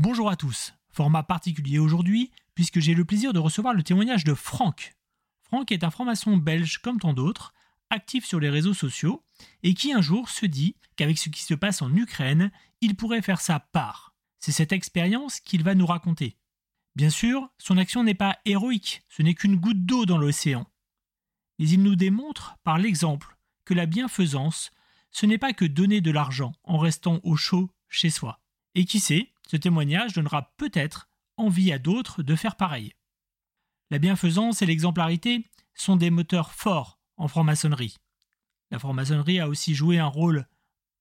Bonjour à tous. Format particulier aujourd'hui, puisque j'ai le plaisir de recevoir le témoignage de Franck. Franck est un franc-maçon belge comme tant d'autres, actif sur les réseaux sociaux, et qui un jour se dit qu'avec ce qui se passe en Ukraine, il pourrait faire sa part. C'est cette expérience qu'il va nous raconter. Bien sûr, son action n'est pas héroïque, ce n'est qu'une goutte d'eau dans l'océan. Mais il nous démontre, par l'exemple, que la bienfaisance, ce n'est pas que donner de l'argent en restant au chaud chez soi. Et qui sait, ce témoignage donnera peut-être envie à d'autres de faire pareil. La bienfaisance et l'exemplarité sont des moteurs forts en franc-maçonnerie. La franc-maçonnerie a aussi joué un rôle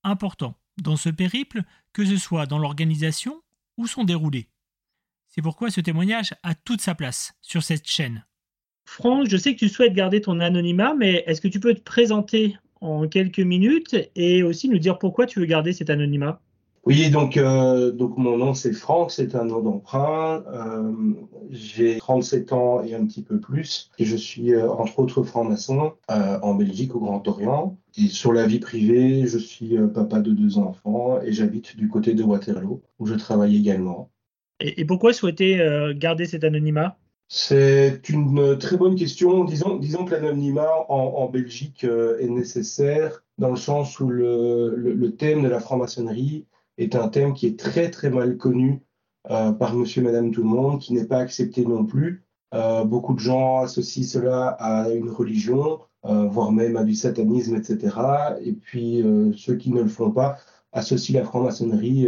important dans ce périple, que ce soit dans l'organisation ou son déroulé. C'est pourquoi ce témoignage a toute sa place sur cette chaîne. Franck, je sais que tu souhaites garder ton anonymat, mais est-ce que tu peux te présenter en quelques minutes et aussi nous dire pourquoi tu veux garder cet anonymat? Oui, donc, euh, donc mon nom c'est Franck, c'est un nom d'emprunt. Euh, j'ai 37 ans et un petit peu plus. Et je suis euh, entre autres franc-maçon en Belgique au Grand Orient. Et sur la vie privée, je suis papa de deux enfants et j'habite du côté de Waterloo où je travaille également. Et, pourquoi souhaiter garder cet anonymat? C'est une très bonne question. Disons, disons que l'anonymat en, Belgique est nécessaire dans le sens où le, le thème de la franc-maçonnerie est un thème qui est très très mal connu euh, par monsieur, madame, tout le monde, qui n'est pas accepté non plus. Euh, beaucoup de gens associent cela à une religion, euh, voire même à du satanisme, etc. Et puis ceux qui ne le font pas associent la franc-maçonnerie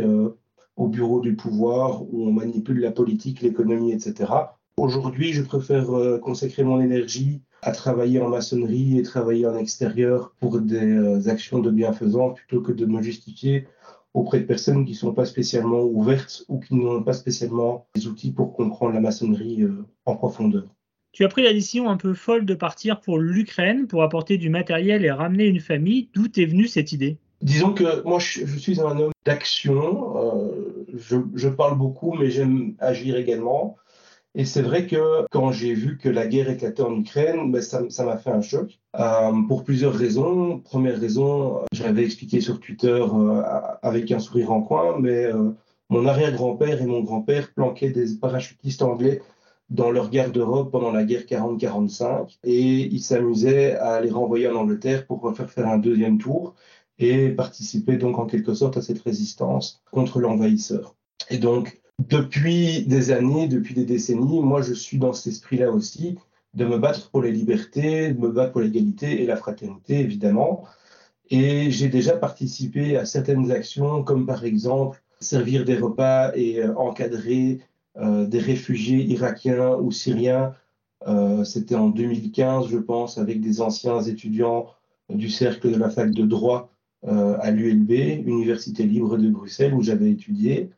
au bureau du pouvoir où on manipule la politique, l'économie, etc. Aujourd'hui, je préfère consacrer mon énergie à travailler en maçonnerie et travailler en extérieur pour des actions de bienfaisance plutôt que de me justifier auprès de personnes qui ne sont pas spécialement ouvertes ou qui n'ont pas spécialement les outils pour comprendre la maçonnerie euh, en profondeur. Tu as pris la décision un peu folle de partir pour l'Ukraine pour apporter du matériel et ramener une famille. D'où est venue cette idée? Disons que moi, je, suis un homme d'action. Euh, je, parle beaucoup, mais j'aime agir également. Et c'est vrai que quand j'ai vu que la guerre éclatait en Ukraine, ben ça m'a fait un choc euh, pour plusieurs raisons. Première raison, je l'avais expliqué sur Twitter euh, avec un sourire en coin, mais euh, mon arrière-grand-père et mon grand-père planquaient des parachutistes anglais dans leur garde-robe pendant la guerre 40-45 et ils s'amusaient à les renvoyer en Angleterre pour faire faire un deuxième tour et participer donc en quelque sorte à cette résistance contre l'envahisseur. Et donc, depuis des années, depuis des décennies, moi je suis dans cet esprit-là aussi, de me battre pour les libertés, de me battre pour l'égalité et la fraternité, évidemment. Et j'ai déjà participé à certaines actions, comme par exemple servir des repas et euh, encadrer euh, des réfugiés irakiens ou syriens. Euh, c'était en 2015, je pense, avec des anciens étudiants du cercle de la fac de droit à l'ULB, Université libre de Bruxelles, où j'avais étudié.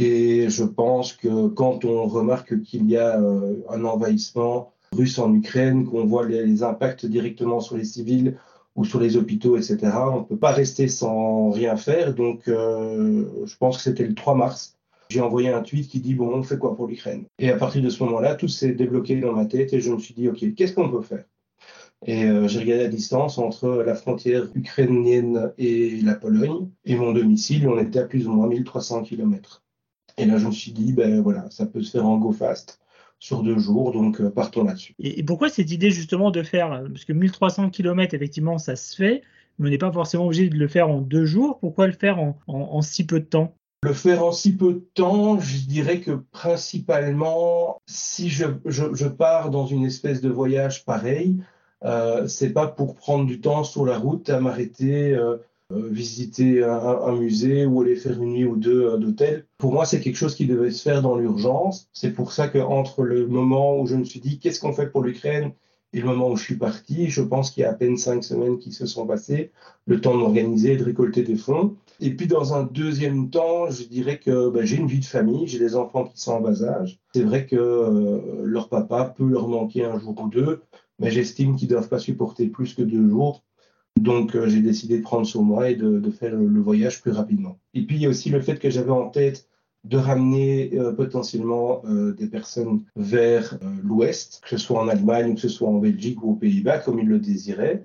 Et je pense que quand on remarque qu'il y a euh, un envahissement russe en Ukraine, qu'on voit les, impacts directement sur les civils ou sur les hôpitaux, etc., on ne peut pas rester sans rien faire. Donc, euh, je pense que c'était le 3 mars. J'ai envoyé un tweet qui dit bon, on fait quoi pour l'Ukraine? Et à partir de ce moment-là, tout s'est débloqué dans ma tête et je me suis dit ok, qu'est-ce qu'on peut faire? Et euh, j'ai regardé la distance entre la frontière ukrainienne et la Pologne et mon domicile. On était à plus ou moins 1300 km. Et là, je me suis dit, ben voilà, ça peut se faire en go fast sur deux jours, donc euh, partons là-dessus. Et, pourquoi cette idée justement de faire, parce que 1300 km, effectivement, ça se fait, mais on n'est pas forcément obligé de le faire en deux jours, pourquoi le faire en, si peu de temps? Le faire en si peu de temps, je dirais que principalement, si je, je, pars dans une espèce de voyage pareil, euh, c'est pas pour prendre du temps sur la route à m'arrêter euh, euh, visiter un, musée ou aller faire une nuit ou deux euh, d'hôtel. Pour moi, c'est quelque chose qui devait se faire dans l'urgence. C'est pour ça qu'entre le moment où je me suis dit qu'est-ce qu'on fait pour l'Ukraine et le moment où je suis parti, je pense qu'il y a à peine cinq semaines qui se sont passées, le temps de m'organiser, de récolter des fonds. Et puis dans un deuxième temps, je dirais que ben, j'ai une vie de famille, j'ai des enfants qui sont en bas âge. C'est vrai que euh, leur papa peut leur manquer un jour ou deux, mais j'estime qu'ils ne doivent pas supporter plus que deux jours. Donc euh, j'ai décidé de prendre sur moi et de, faire le, voyage plus rapidement. Et puis il y a aussi le fait que j'avais en tête de ramener euh, potentiellement euh, des personnes vers l'ouest, que ce soit en Allemagne, que ce soit en Belgique ou aux Pays-Bas, comme ils le désiraient.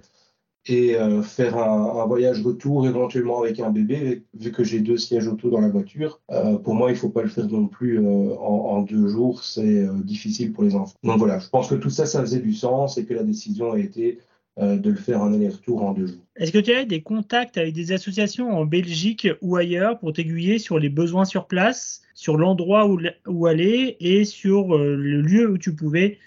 et faire un, voyage retour éventuellement avec un bébé, vu que j'ai deux sièges auto dans la voiture. Pour moi, il ne faut pas le faire non plus en, deux jours, c'est difficile pour les enfants. Donc voilà, je pense que tout ça, ça faisait du sens et que la décision a été de le faire en aller-retour en deux jours. Est-ce que tu as des contacts avec des associations en Belgique ou ailleurs pour t'aiguiller sur les besoins sur place, sur l'endroit où, où, aller et sur le lieu où tu pouvais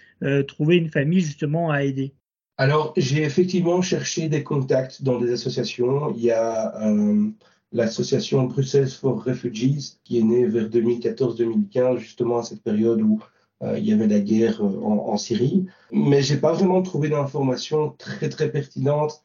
trouver une famille justement à aider? Alors, j'ai effectivement cherché des contacts dans des associations. Il y a euh, l'association Brussels for Refugees qui est née vers 2014-2015, justement à cette période où euh, il y avait la guerre euh, en, Syrie. Mais j'ai pas vraiment trouvé d'informations très très pertinentes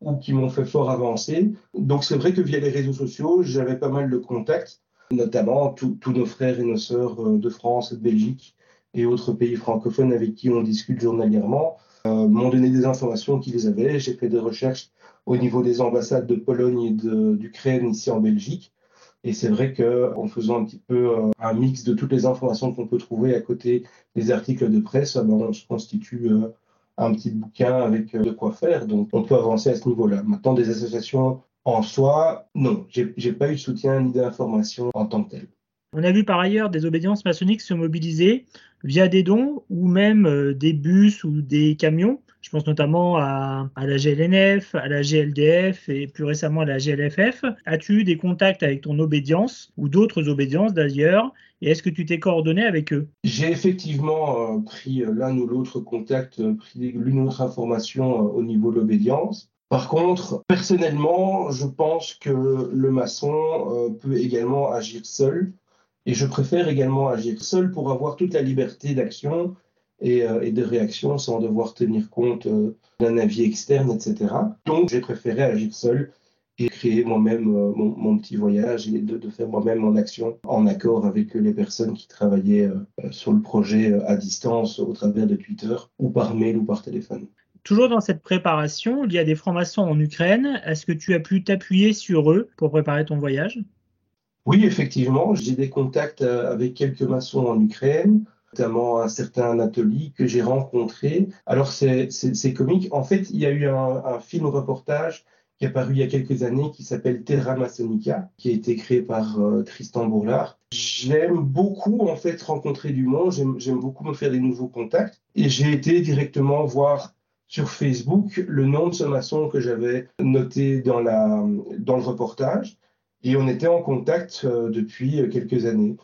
ou qui m'ont fait fort avancer. Donc c'est vrai que via les réseaux sociaux, j'avais pas mal de contacts, notamment tous nos frères et nos sœurs de France, de Belgique et autres pays francophones avec qui on discute journalièrement. Euh, m'ont donné des informations qu'ils avaient. J'ai fait des recherches au niveau des ambassades de Pologne et d'Ukraine ici en Belgique. Et c'est vrai qu'en faisant un petit peu euh, un mix de toutes les informations qu'on peut trouver à côté des articles de presse, ben, on se constitue euh, un petit bouquin avec de quoi faire. Donc on peut avancer à ce niveau-là. Maintenant, des associations en soi, non, j'ai pas eu de soutien ni d'information en tant que tel. On a vu par ailleurs des obédiences maçonniques se mobiliser via des dons ou même euh, des bus ou des camions. Je pense notamment à, la GLNF, à la GLDF et plus récemment à la GLFF. As-tu eu des contacts avec ton obédience ou d'autres obédiences d'ailleurs? Et est-ce que tu t'es coordonné avec eux? J'ai effectivement euh, pris l'un ou l'autre contact, euh, pris l'une ou l'autre information au niveau de l'obédience. Par contre, personnellement, je pense que le maçon peut également agir seul et je préfère également agir seul pour avoir toute la liberté d'action et, euh, de réaction sans devoir tenir compte euh, d'un avis externe, etc. Donc j'ai préféré agir seul et créer moi-même euh, mon, petit voyage et de, faire moi-même mon action en accord avec les personnes qui travaillaient sur le projet à distance au travers de Twitter ou par mail ou par téléphone. Toujours dans cette préparation, il y a des francs-maçons en Ukraine. Est-ce que tu as pu t'appuyer sur eux pour préparer ton voyage? Oui, effectivement, j'ai des contacts euh, avec quelques maçons en Ukraine, notamment un certain Anatoly que j'ai rencontré. Alors, c'est comique. En fait, il y a eu un, film reportage qui est apparu il y a quelques années qui s'appelle Terra Masonica, qui a été créé par euh, Tristan Bourlard. J'aime beaucoup en fait rencontrer du monde, j'aime beaucoup me faire des nouveaux contacts et j'ai été directement voir sur Facebook le nom de ce maçon que j'avais noté dans, la, dans le reportage et on était en contact euh, depuis euh, quelques années.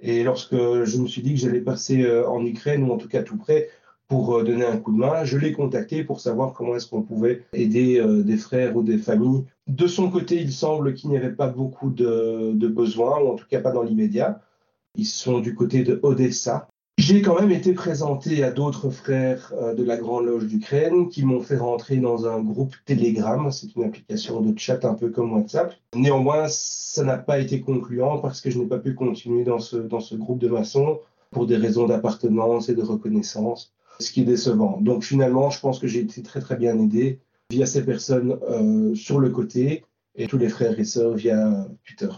Et lorsque je me suis dit que j'allais passer euh, en Ukraine, ou en tout cas tout près, pour donner un coup de main, je l'ai contacté pour savoir comment est-ce qu'on pouvait aider des frères ou des familles. De son côté, il semble qu'il n'y avait pas beaucoup de, de besoins, ou en tout cas pas dans l'immédiat. Ils sont du côté de Odessa, j'ai quand même été présenté à d'autres frères euh, de la Grande Loge d'Ukraine qui m'ont fait rentrer dans un groupe Telegram. C'est une application de chat un peu comme WhatsApp. Néanmoins, ça n'a pas été concluant parce que je n'ai pas pu continuer dans ce, dans ce groupe de maçons pour des raisons d'appartenance et de reconnaissance, ce qui est décevant. Donc finalement, je pense que j'ai été très très bien aidé via ces personnes euh, sur le côté et tous les frères et sœurs via Twitter.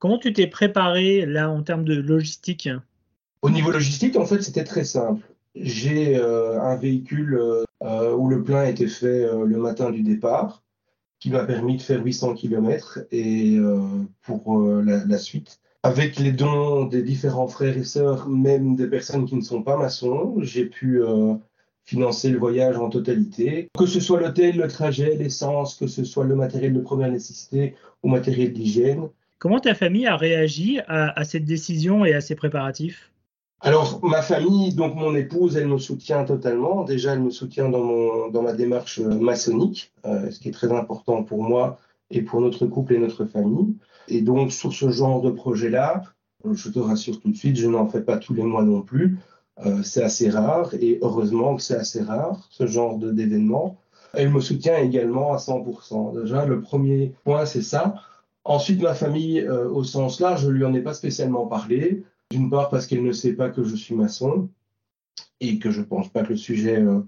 Comment tu t'es préparé là en termes de logistique? Au niveau logistique, en fait, c'était très simple. J'ai euh, un véhicule euh, où le plein était fait euh, le matin du départ, qui m'a permis de faire 800 km et pour la, suite. Avec les dons des différents frères et sœurs, même des personnes qui ne sont pas maçons, j'ai pu financer le voyage en totalité. Que ce soit l'hôtel, le trajet, l'essence, que ce soit le matériel de première nécessité ou matériel d'hygiène. Comment ta famille a réagi à cette décision et à ces préparatifs? Alors, ma famille, donc mon épouse, elle me soutient totalement. Déjà, elle me soutient dans, mon, dans ma démarche euh, maçonnique, euh, ce qui est très important pour moi et pour notre couple et notre famille. Et donc, sur ce genre de projet-là, je te rassure tout de suite, je n'en fais pas tous les mois non plus. Euh, c'est assez rare et heureusement que c'est assez rare, ce genre d'événement. Elle me soutient également à 100%. Déjà, le premier point, c'est ça. Ensuite, ma famille, au sens large, je lui en ai pas spécialement parlé. D'une part parce qu'elle ne sait pas que je suis maçon et que je ne pense pas que le sujet euh,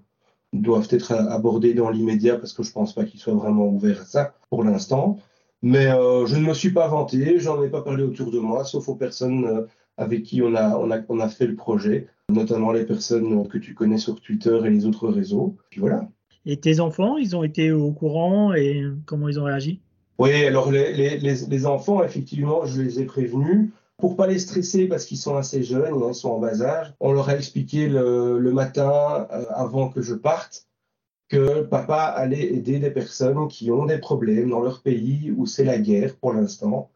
doive être abordé dans l'immédiat parce que je ne pense pas qu'il soit vraiment ouvert à ça pour l'instant. Mais euh, je ne me suis pas vanté, j'en ai pas parlé autour de moi, sauf aux personnes euh, avec qui on a, on, a, on a fait le projet, notamment les personnes que tu connais sur Twitter et les autres réseaux. Puis voilà. Et tes enfants, ils ont été au courant et comment ils ont réagi? Oui, alors les, les, enfants, effectivement, je les ai prévenus. Pour pas les stresser parce qu'ils sont assez jeunes, ils sont en bas âge, on leur a expliqué le, matin euh, avant que je parte que papa allait aider des personnes qui ont des problèmes dans leur pays où c'est la guerre pour l'instant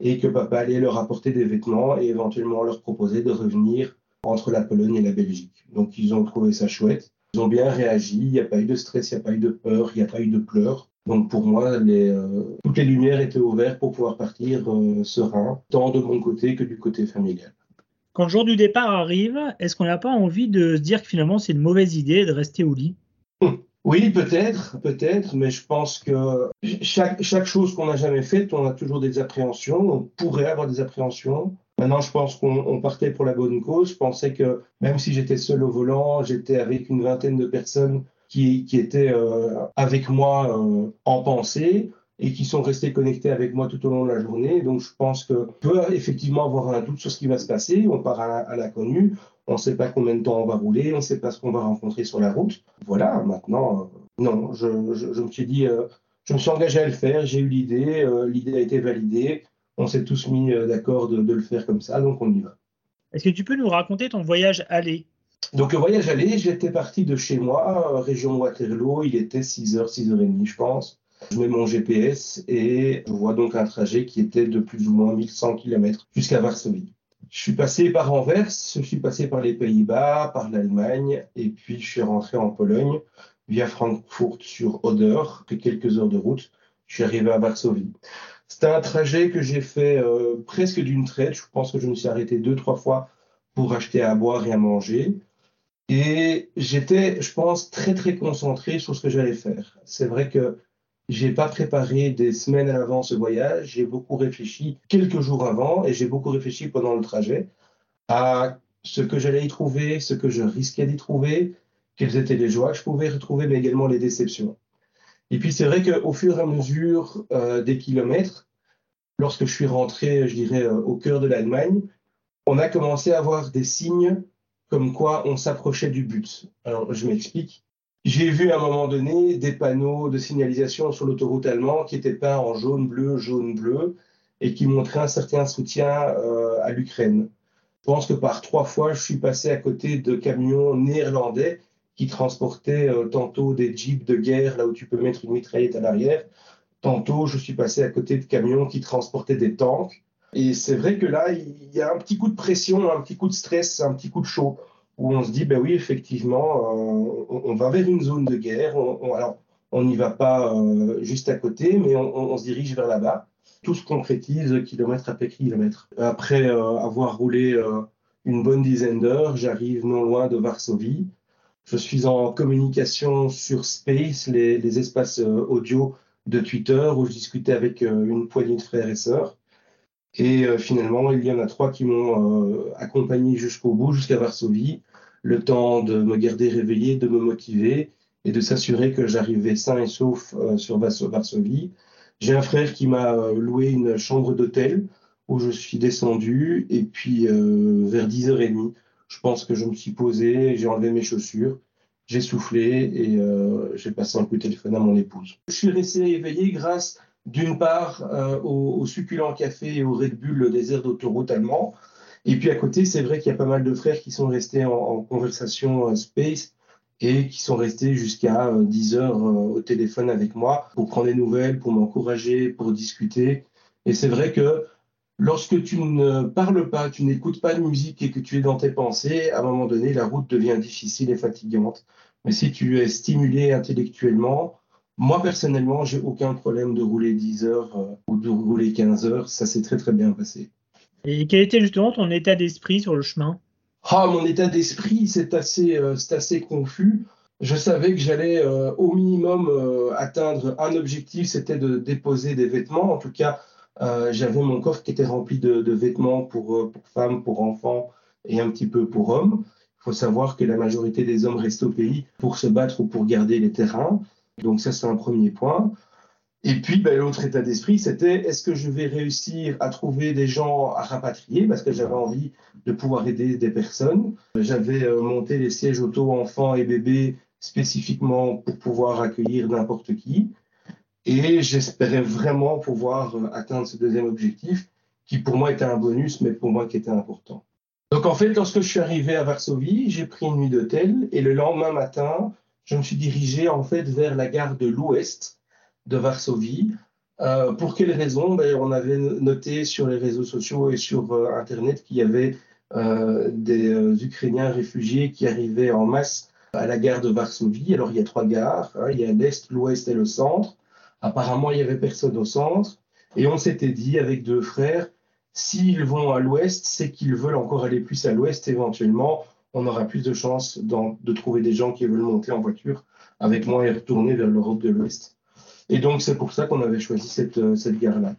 et que papa allait leur apporter des vêtements et éventuellement leur proposer de revenir entre la Pologne et la Belgique. Donc ils ont trouvé ça chouette. Ils ont bien réagi, il n'y a pas eu de stress, il n'y a pas eu de peur, il n'y a pas eu de pleurs. Donc pour moi, les, euh, toutes les lumières étaient ouvertes pour pouvoir partir euh, serein, tant de mon côté que du côté familial. Quand le jour du départ arrive, est-ce qu'on n'a pas envie de se dire que finalement c'est une mauvaise idée de rester au lit? Oui, peut-être, peut-être, mais je pense que chaque, chaque chose qu'on n'a jamais faite, on a toujours des appréhensions, on pourrait avoir des appréhensions. Maintenant, je pense qu'on partait pour la bonne cause. Je pensais que même si j'étais seul au volant, j'étais avec une vingtaine de personnes qui, étaient euh, avec moi euh, en pensée et qui sont restés connectés avec moi tout au long de la journée. Donc, je pense que peut effectivement avoir un doute sur ce qui va se passer. On part à l'inconnu. On ne sait pas combien de temps on va rouler. On ne sait pas ce qu'on va rencontrer sur la route. Voilà, maintenant, euh, non, je, je, me suis dit, je me suis engagé à le faire. J'ai eu l'idée. l'idée a été validée. On s'est tous mis d'accord de, de, le faire comme ça. Donc, on y va. Est-ce que tu peux nous raconter ton voyage aller? Donc le voyage aller, j'étais parti de chez moi, euh, région Waterloo, il était 6h, 6h30 je pense. Je mets mon GPS et je vois donc un trajet qui était de plus ou moins 1100 km jusqu'à Varsovie. Je suis passé par Anvers, je suis passé par les Pays-Bas, par l'Allemagne et puis je suis rentré en Pologne via Francfort sur Oder. Quelques heures de route, je suis arrivé à Varsovie. C'était un trajet que j'ai fait euh, presque d'une traite. Je pense que je me suis arrêté deux, trois fois pour acheter à boire et à manger. Et j'étais, je pense, très très concentré sur ce que j'allais faire. C'est vrai que j'ai pas préparé des semaines à l'avance ce voyage. J'ai beaucoup réfléchi quelques jours avant et j'ai beaucoup réfléchi pendant le trajet à ce que j'allais y trouver, ce que je risquais d'y trouver, quelles étaient les joies que je pouvais retrouver, mais également les déceptions. Et puis c'est vrai qu'au fur et à mesure euh, des kilomètres, lorsque je suis rentré, je dirais, euh, au cœur de l'Allemagne, on a commencé à avoir des signes comme quoi on s'approchait du but. Alors, je m'explique. J'ai vu à un moment donné des panneaux de signalisation sur l'autoroute allemande qui étaient peints en jaune, bleu, jaune, bleu, et qui montraient un certain soutien euh, à l'Ukraine. Je pense que par trois fois, je suis passé à côté de camions néerlandais qui transportaient euh, tantôt des jeeps de guerre, là où tu peux mettre une mitraillette à l'arrière, tantôt je suis passé à côté de camions qui transportaient des tanks. Et c'est vrai que là, il y a un petit coup de pression, un petit coup de stress, un petit coup de chaud, où on se dit, ben oui, effectivement, euh, on, va vers une zone de guerre. On, alors, on n'y va pas euh, juste à côté, mais on, se dirige vers là-bas. Tout se concrétise kilomètre après kilomètre. Après euh, avoir roulé une bonne dizaine d'heures, j'arrive non loin de Varsovie. Je suis en communication sur Space, les, les espaces audio de Twitter, où je discutais avec une poignée de frères et sœurs. Et euh, finalement, il y en a trois qui m'ont euh, accompagné jusqu'au bout, jusqu'à Varsovie, le temps de me garder réveillé, de me motiver et de s'assurer que j'arrivais sain et sauf euh, sur Varsovie. J'ai un frère qui m'a loué une chambre d'hôtel où je suis descendu et puis vers 10h30, je pense que je me suis posé, j'ai enlevé mes chaussures, j'ai soufflé et j'ai passé un coup de téléphone à mon épouse. Je suis resté éveillé grâce d'une part euh, au, succulent café et au Red Bull, le désert d'autoroute allemand. Et puis à côté, c'est vrai qu'il y a pas mal de frères qui sont restés en, conversation euh, space et qui sont restés jusqu'à 10 euh, heures au téléphone avec moi pour prendre des nouvelles, pour m'encourager, pour discuter. Et c'est vrai que lorsque tu ne parles pas, tu n'écoutes pas de musique et que tu es dans tes pensées, à un moment donné, la route devient difficile et fatigante. Mais si tu es stimulé intellectuellement, moi, personnellement, j'ai aucun problème de rouler 10 heures euh, ou de rouler 15 heures. Ça s'est très, très bien passé. Et quel était justement ton état d'esprit sur le chemin? Ah, mon état d'esprit, c'est assez, euh, assez confus. Je savais que j'allais euh, au minimum atteindre un objectif, c'était de déposer des vêtements. En tout cas, j'avais mon coffre qui était rempli de, de vêtements pour, pour, femmes, pour enfants et un petit peu pour hommes. Il faut savoir que la majorité des hommes restent au pays pour se battre ou pour garder les terrains. Donc ça, c'est un premier point. Et puis, ben, l'autre état d'esprit, c'était est-ce que je vais réussir à trouver des gens à rapatrier? Parce que j'avais envie de pouvoir aider des personnes. J'avais euh, monté les sièges auto enfants et bébés spécifiquement pour pouvoir accueillir n'importe qui. Et j'espérais vraiment pouvoir euh, atteindre ce deuxième objectif, qui pour moi était un bonus, mais pour moi qui était important. Donc en fait, lorsque je suis arrivé à Varsovie, j'ai pris une nuit d'hôtel et le lendemain matin, je me suis dirigé en fait vers la gare de l'ouest de Varsovie. Euh, pour quelles raisons? Ben, On avait noté sur les réseaux sociaux et sur euh, Internet qu'il y avait euh, des Ukrainiens réfugiés qui arrivaient en masse à la gare de Varsovie. Alors il y a trois gares, hein. il y a l'Est, l'Ouest et le Centre. Apparemment, il n'y avait personne au centre. Et on s'était dit avec deux frères, s'ils vont à l'Ouest, c'est qu'ils veulent encore aller plus à l'Ouest éventuellement. On aura plus de chances de trouver des gens qui veulent monter en voiture avec moi et retourner vers l'Europe de l'Ouest. Et donc c'est pour ça qu'on avait choisi cette, euh, gare-là.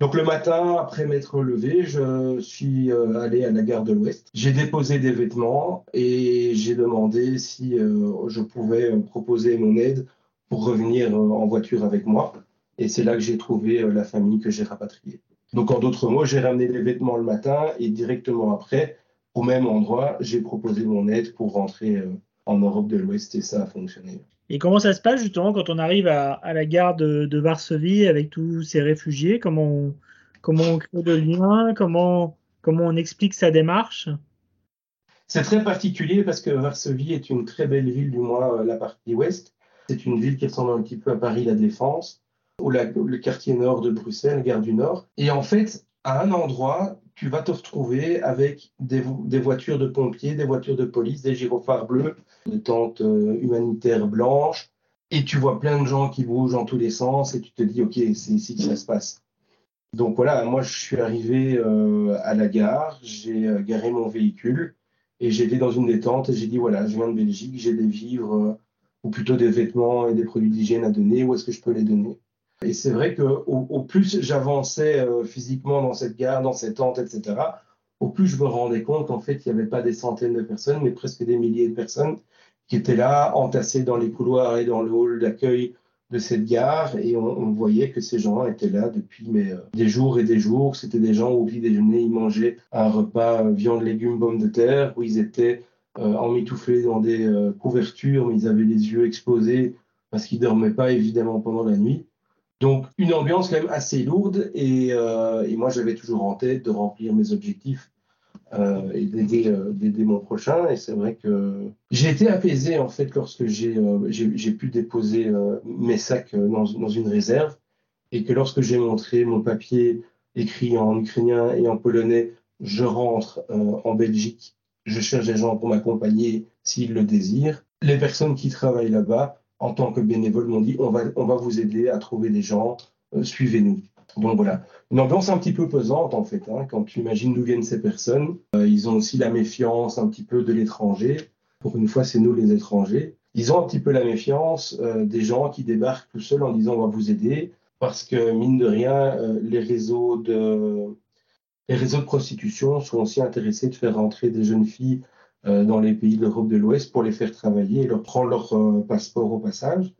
Donc le matin, après m'être levé, je suis euh, allé à la gare de l'Ouest. J'ai déposé des vêtements et j'ai demandé si euh, je pouvais proposer mon aide pour revenir en voiture avec moi. Et c'est là que j'ai trouvé la famille que j'ai rapatriée. Donc en d'autres mots, j'ai ramené les vêtements le matin et directement après, au même endroit, j'ai proposé mon aide pour rentrer en Europe de l'Ouest et ça a fonctionné. Et comment ça se passe justement quand on arrive à, à la gare de, de, Varsovie avec tous ces réfugiés? Comment on, comment on crée le lien? Comment, comment on explique sa démarche? C'est très particulier parce que Varsovie est une très belle ville, du moins la partie ouest. C'est une ville qui ressemble un petit peu à Paris La Défense, ou la, le quartier nord de Bruxelles, gare du Nord. Et en fait, à un endroit, tu vas te retrouver avec des, voitures de pompiers, des voitures de police, des gyrophares bleus, des tentes euh, humanitaires blanches, et tu vois plein de gens qui bougent dans tous les sens, et tu te dis, OK, c'est ici que ça se passe. Donc voilà, moi je suis arrivé euh, à la gare, j'ai euh, garé mon véhicule, et été dans une des tentes, et j'ai dit, voilà, je viens de Belgique, j'ai des vivres, ou plutôt des vêtements et des produits d'hygiène à donner, où est-ce que je peux les donner? Et c'est vrai que au, plus j'avançais euh, physiquement dans cette gare, dans cette tente, etc., au plus je me rendais compte qu'en fait, il n'y avait pas des centaines de personnes, mais presque des milliers de personnes qui étaient là, entassées dans les couloirs et dans le hall d'accueil de cette gare. Et on, voyait que ces gens étaient là depuis euh, des jours et des jours. C'était des gens où, au petit déjeuner, ils mangeaient un repas euh, viande, légumes, pommes de terre, où ils étaient emmitouflés dans des couvertures, mais ils avaient les yeux exposés parce qu'ils dormaient pas, évidemment, pendant la nuit. Donc une ambiance quand même assez lourde et, euh, et moi j'avais toujours en tête de remplir mes objectifs euh, et d'aider euh, mon prochain. Et c'est vrai que j'ai été apaisé en fait lorsque j'ai euh, pu déposer euh, mes sacs euh, dans, dans, une réserve et que lorsque j'ai montré mon papier écrit en ukrainien et en polonais je rentre en Belgique. Je cherche des gens pour m'accompagner s'ils le désirent. Les personnes qui travaillent là-bas en tant que bénévole, m'ont dit on va, on va vous aider à trouver des gens, euh, suivez-nous. Donc voilà, une ambiance un petit peu pesante en fait, hein, quand tu imagines d'où viennent ces personnes. Euh, ils ont aussi la méfiance un petit peu de l'étranger. Pour une fois, c'est nous les étrangers. Ils ont un petit peu la méfiance euh, des gens qui débarquent tout seuls en disant on va vous aider, parce que mine de rien, les réseaux de les réseaux de prostitution sont aussi intéressés de faire rentrer des jeunes filles dans les pays de l'Europe de l'Ouest pour les faire travailler et leur prendre leur euh, passeport au passage.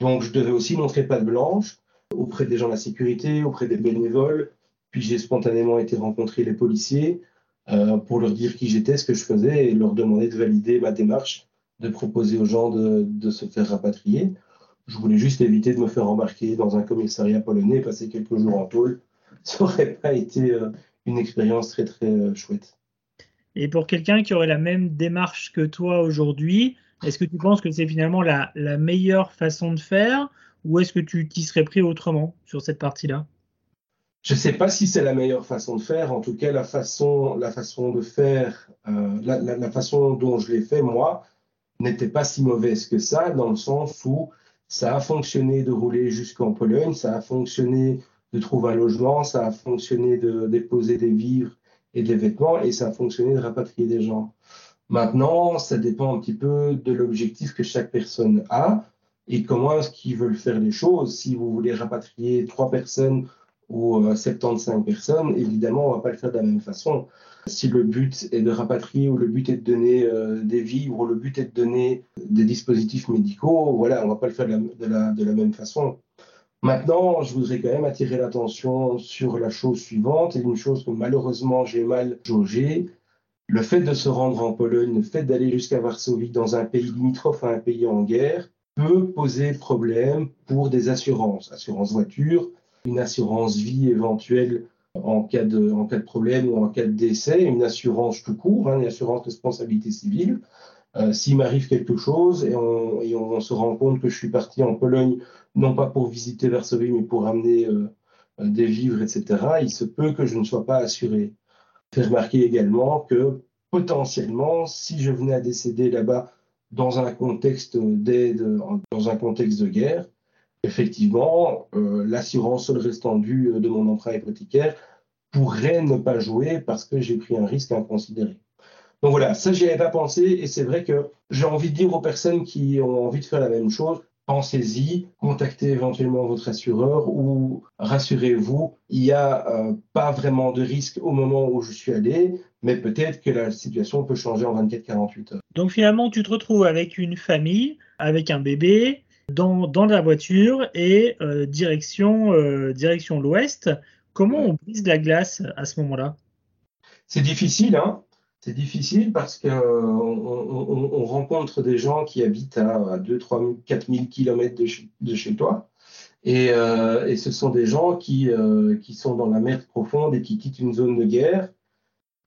Donc je devais aussi montrer patte blanche auprès des gens de la sécurité, auprès des bénévoles. Puis j'ai spontanément été rencontrer les policiers euh, pour leur dire qui j'étais, ce que je faisais et leur demander de valider ma démarche, de proposer aux gens de, de se faire rapatrier. Je voulais juste éviter de me faire embarquer dans un commissariat polonais passer quelques jours en tôle. Ça n'aurait pas été euh, une expérience très très euh, chouette. Et pour quelqu'un qui aurait la même démarche que toi aujourd'hui, est-ce que tu penses que c'est finalement la, meilleure façon de faire ou est-ce que tu t'y serais pris autrement sur cette partie-là? Je ne sais pas si c'est la meilleure façon de faire. En tout cas, la façon, la façon de faire, euh, la, la, façon dont je l'ai fait, moi, n'était pas si mauvaise que ça, dans le sens où ça a fonctionné de rouler jusqu'en Pologne, ça a fonctionné de trouver un logement, ça a fonctionné de déposer des vivres et des vêtements et ça a fonctionné de rapatrier des gens. Maintenant, ça dépend un petit peu de l'objectif que chaque personne a et comment est-ce qu'ils veulent faire les choses. Si vous voulez rapatrier trois personnes ou euh, 75 personnes, évidemment, on va pas le faire de la même façon. Si le but est de rapatrier ou le but est de donner euh, des vivres ou le but est de donner des dispositifs médicaux, voilà, on va pas le faire de la même façon. Maintenant, je voudrais quand même attirer l'attention sur la chose suivante, et une chose que malheureusement j'ai mal jaugé. le fait de se rendre en Pologne, le fait d'aller jusqu'à Varsovie dans un pays limitrophe à un pays en guerre, peut poser problème pour des assurances, assurance voiture, une assurance vie éventuelle en cas de, en cas de problème ou en cas de décès, une assurance tout court, hein, une assurance responsabilité civile. Euh, S'il m'arrive quelque chose et on, se rend compte que je suis parti en Pologne, non pas pour visiter Varsovie, mais pour amener euh, des vivres, etc., il se peut que je ne sois pas assuré. Faire remarquer également que potentiellement, si je venais à décéder là-bas dans un contexte d'aide, dans un contexte de guerre, effectivement, euh, l'assurance sol restant de mon emprunt hypothécaire pourrait ne pas jouer parce que j'ai pris un risque inconsidéré. Donc voilà, ça j'y avais pas pensé et c'est vrai que j'ai envie de dire aux personnes qui ont envie de faire la même chose, pensez-y, contactez éventuellement votre assureur ou rassurez-vous, il n'y a euh, pas vraiment de risque au moment où je suis allé, mais peut-être que la situation peut changer en 24-48 heures. Donc finalement, tu te retrouves avec une famille, avec un bébé, dans, dans la voiture et euh, direction, euh, direction l'ouest. Comment on brise la glace à ce moment-là? C'est difficile, hein c'est difficile parce qu'on on, on, rencontre des gens qui habitent à 2, 3 000, 4 000 km de, chez toi. Et, euh, et, ce sont des gens qui, euh, qui sont dans la mer profonde et qui quittent une zone de guerre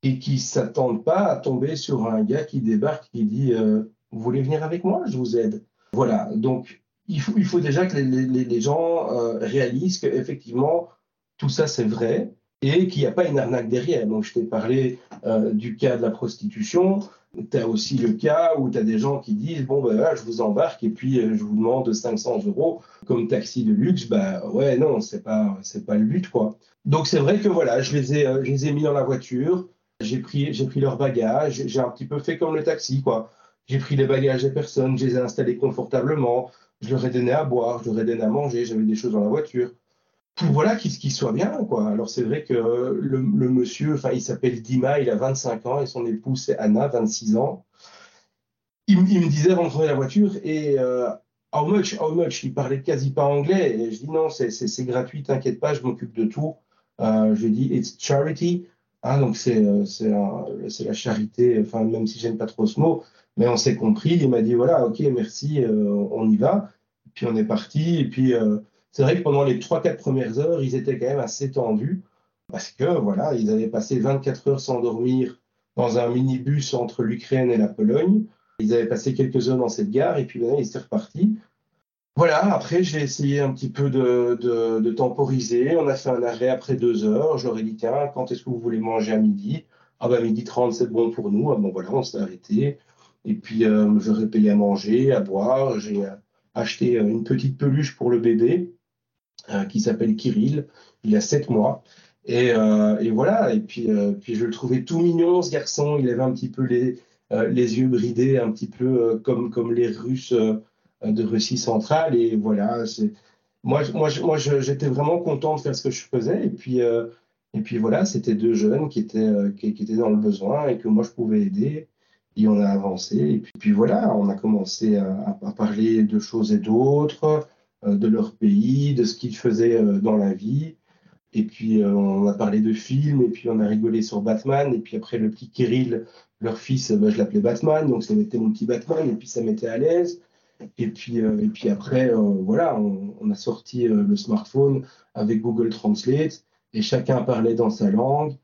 et qui s'attendent pas à tomber sur un gars qui débarque qui dit euh, Vous voulez venir avec moi? Je vous aide. Voilà. Donc, il faut, déjà que les, les, gens euh, réalisent qu'effectivement, tout ça, c'est vrai et qu'il n'y a pas une arnaque derrière. Donc, je t'ai parlé euh, du cas de la prostitution. Tu as aussi le cas où tu as des gens qui disent Bon, ben là, je vous embarque et puis euh, je vous demande 500 euros comme taxi de luxe. Ben ouais, non, c'est pas, pas le but, quoi. Donc, c'est vrai que voilà, je les ai, je les ai mis dans la voiture, j'ai pris, j'ai pris leurs bagages, j'ai un petit peu fait comme le taxi, quoi. J'ai pris les bagages des personnes, je les ai installés confortablement, je leur ai donné à boire, je leur ai donné à manger, j'avais des choses dans la voiture pour voilà qu'il soit bien quoi. Alors c'est vrai que le, monsieur, enfin il s'appelle Dima, il a 25 ans et son épouse c'est Anna, 26 ans. Il, me disait prendre la voiture et euh, how much, how much, il parlait quasi pas anglais et je dis non c'est gratuit, t'inquiète pas, je m'occupe de tout. Euh, je dis it's charity, hein, donc c'est euh, c'est la charité, enfin même si j'aime pas trop ce mot, mais on s'est compris. Il m'a dit voilà ok merci, euh, on y va. Puis on est parti et puis c'est vrai que pendant les 3-4 premières heures, ils étaient quand même assez tendus parce que voilà, ils avaient passé 24 heures sans dormir dans un minibus entre l'Ukraine et la Pologne. Ils avaient passé quelques heures dans cette gare et puis maintenant ils étaient repartis. Voilà, après j'ai essayé un petit peu de, de, temporiser. On a fait un arrêt après deux heures. Je leur ai dit tiens, quand est-ce que vous voulez manger à midi? Ah ben midi 30 c'est bon pour nous. Ah bon voilà, on s'est arrêté. Et puis euh, j'aurais payé à manger, à boire. J'ai acheté une petite peluche pour le bébé euh, qui s'appelle Kirill. Il a 7 mois. Et, euh, et, voilà, et puis, euh, puis je le trouvais tout mignon, ce garçon. Il avait un petit peu les, euh, les yeux bridés, un petit peu euh, comme, comme les Russes euh, de Russie centrale. Et voilà, moi, moi, moi j'étais vraiment content de faire ce que je faisais. Et puis, et puis voilà, c'était deux jeunes qui étaient, qui, étaient dans le besoin et que moi, je pouvais aider. Et on a avancé. Et puis, voilà, on a commencé à parler de choses et d'autres. Euh, de leur pays, de ce qu'ils faisaient euh, dans la vie. Et puis, euh, on a parlé de films, et puis on a rigolé sur Batman. Et puis après, le petit Kirill, leur fils, bah, je l'appelais Batman, donc ça mettait mon petit Batman, et puis ça mettait à l'aise. Et puis, et puis après, voilà, on, on, a sorti le smartphone avec Google Translate, et chacun parlait dans sa langue,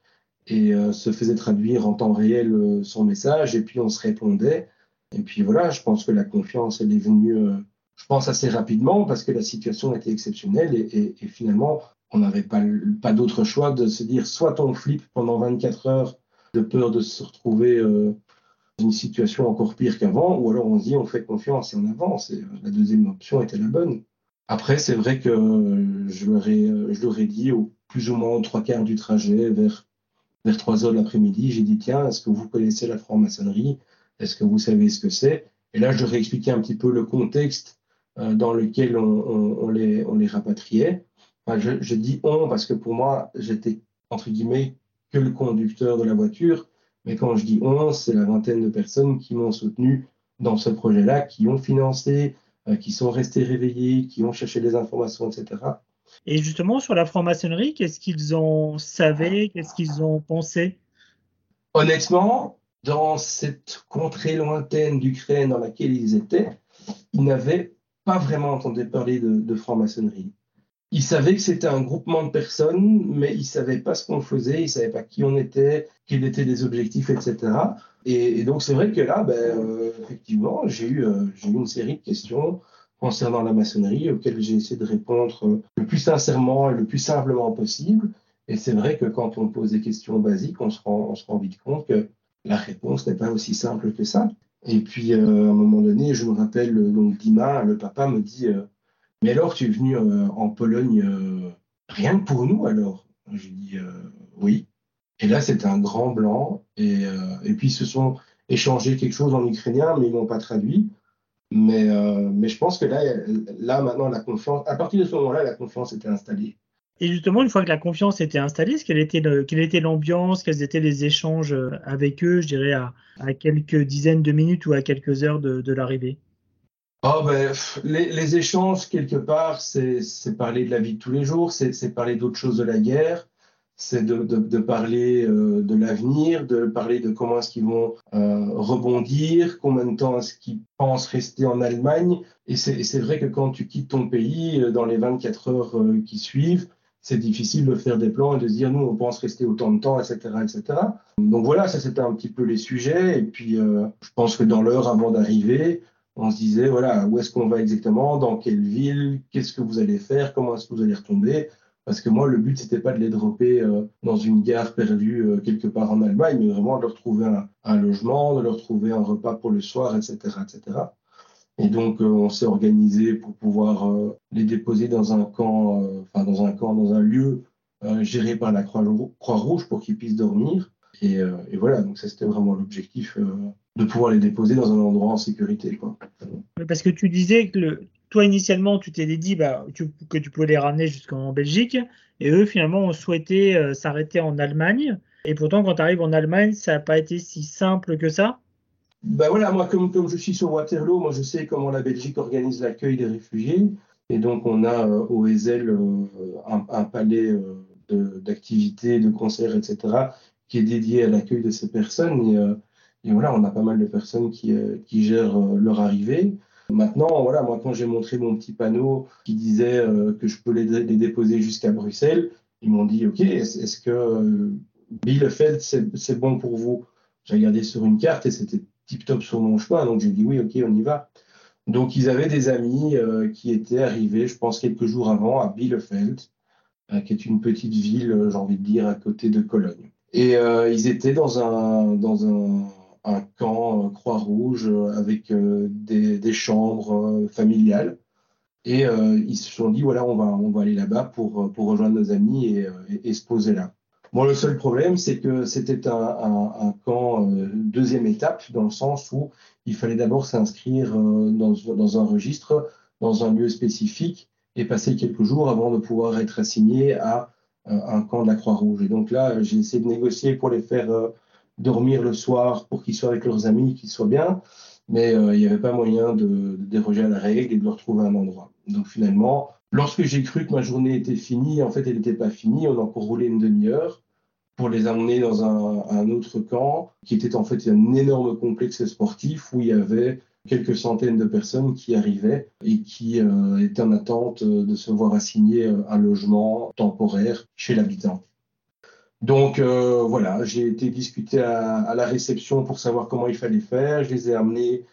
et se faisait traduire en temps réel son message, et puis on se répondait. Et puis voilà, je pense que la confiance, elle est venue je pense assez rapidement parce que la situation était exceptionnelle et, finalement, on n'avait pas, pas d'autre choix de se dire soit on flippe pendant 24 heures de peur de se retrouver euh, dans une situation encore pire qu'avant, ou alors on se dit on fait confiance et on avance. Et la deuxième option était la bonne. Après, c'est vrai que ai, je leur ai dit au plus ou moins trois quarts du trajet, vers, vers 3 heures de l'après-midi, j'ai dit tiens, est-ce que vous connaissez la franc-maçonnerie? Est-ce que vous savez ce que c'est? Et là, je leur ai expliqué un petit peu le contexte euh, dans lequel on, on, on, les, on les rapatriait. Enfin, je, je, dis on parce que pour moi, j'étais entre guillemets que le conducteur de la voiture. Mais quand je dis on, c'est la vingtaine de personnes qui m'ont soutenu dans ce projet-là, qui ont financé, euh, qui sont restés réveillés, qui ont cherché des informations, etc. Et justement, sur la franc-maçonnerie, qu'est-ce qu'ils ont savé, qu'est-ce qu'ils ont pensé Honnêtement, dans cette contrée lointaine d'Ukraine dans laquelle ils étaient, ils n'avaient pas vraiment entendu parler de, franc-maçonnerie. Ils savaient que c'était un groupement de personnes, mais ils ne savaient pas ce qu'on faisait, ils ne savaient pas qui on était, quels étaient les objectifs, etc. Et, donc c'est vrai que là, ben, euh, effectivement, j'ai eu, euh, eu une série de questions concernant la maçonnerie auxquelles j'ai essayé de répondre le plus sincèrement et le plus simplement possible. Et c'est vrai que quand on pose des questions basiques, on se rend, on se rend vite compte que la réponse n'est pas aussi simple que ça. Et puis, euh, à un moment donné, je me rappelle, euh, donc Dima, le papa, me dit euh, Mais alors, tu es venu en Pologne rien que pour nous alors? Je dis Oui. Et là, c'était un grand blanc. Et, et, puis, ils se sont échangés quelque chose en ukrainien, mais ils ne l'ont pas traduit. Mais, mais je pense que là, là, maintenant, la confiance, à partir de ce moment-là, la confiance était installée. Et justement, une fois que la confiance était installée, quelle était, l'ambiance, quels étaient les échanges euh, avec eux, je dirais, à, quelques dizaines de minutes ou à quelques heures de, l'arrivée? Oh ben, les, échanges, quelque part, c'est parler de la vie de tous les jours, c'est parler d'autres choses de la guerre, c'est de, parler euh, de l'avenir, de parler de comment est-ce qu'ils vont euh, rebondir, combien de temps est-ce qu'ils pensent rester en Allemagne. Et c'est vrai que quand tu quittes ton pays, dans les 24 heures qui suivent, c'est difficile de faire des plans et de se dire nous on pense rester autant de temps, etc., etc. Donc voilà, ça c'était un petit peu les sujets. Et puis euh, je pense que dans l'heure avant d'arriver, on se disait voilà où est-ce qu'on va exactement, dans quelle ville, qu'est-ce que vous allez faire, comment est-ce que vous allez retomber? Parce que moi, le but, c'était pas de les dropper euh, dans une gare perdue euh, quelque part en Allemagne, mais vraiment de leur trouver un, un, logement, de leur trouver un repas pour le soir, etc., etc. Et donc, euh, on s'est organisé pour pouvoir euh, les déposer dans un camp, euh, enfin dans un camp, dans un lieu géré par la Croix-Rouge pour qu'ils puissent dormir. Et, voilà, donc ça c'était vraiment l'objectif de pouvoir les déposer dans un endroit en sécurité. Quoi. Parce que tu disais que toi initialement tu t'es dit bah, que tu pouvais les ramener jusqu'en Belgique et eux finalement ont souhaité s'arrêter en Allemagne. Et pourtant quand tu arrives en Allemagne, ça n'a pas été si simple que ça ben voilà, moi, comme, je suis sur Waterloo, moi, je sais comment la Belgique organise l'accueil des réfugiés. Et donc, on a euh, au Ezel euh, un, palais euh, d'activités, de, concerts, etc., qui est dédié à l'accueil de ces personnes. Et, voilà, on a pas mal de personnes qui, gèrent leur arrivée. Maintenant, voilà, moi, quand j'ai montré mon petit panneau qui disait que je peux les, les déposer jusqu'à Bruxelles, ils m'ont dit, OK, est-ce que Bielefeld, c'est bon pour vous? J'ai regardé sur une carte et c'était tip-top sur mon chemin. Donc j'ai dit oui, ok, on y va. Donc ils avaient des amis euh, qui étaient arrivés, je pense, quelques jours avant à Bielefeld, euh, qui est une petite ville, euh, j'ai envie de dire, à côté de Cologne. Et ils étaient dans un, dans un, un camp Croix-Rouge avec des, des, chambres familiales. Et ils se sont dit, voilà, on va, on va aller là-bas pour, pour rejoindre nos amis et, et se poser là. Bon, le seul problème, c'est que c'était un, un, un, camp euh, deuxième étape, dans le sens où il fallait d'abord s'inscrire euh, dans, dans, un registre, dans un lieu spécifique, et passer quelques jours avant de pouvoir être assigné à euh, un camp de la Croix-Rouge. Et donc là, j'ai essayé de négocier pour les faire dormir le soir, pour qu'ils soient avec leurs amis, qu'ils soient bien, mais il n'y avait pas moyen de, de, déroger à la règle et de leur trouver un endroit. Donc finalement, Lorsque j'ai cru que ma journée était finie, en fait, elle n'était pas finie. On a encore roulé une demi-heure pour les amener dans un, autre camp, qui était en fait un énorme complexe sportif où il y avait quelques centaines de personnes qui arrivaient et qui euh, étaient en attente de se voir assigner euh, un logement temporaire chez l'habitant. Donc euh, voilà, j'ai été discuter à, la réception pour savoir comment il fallait faire. Je les ai amenés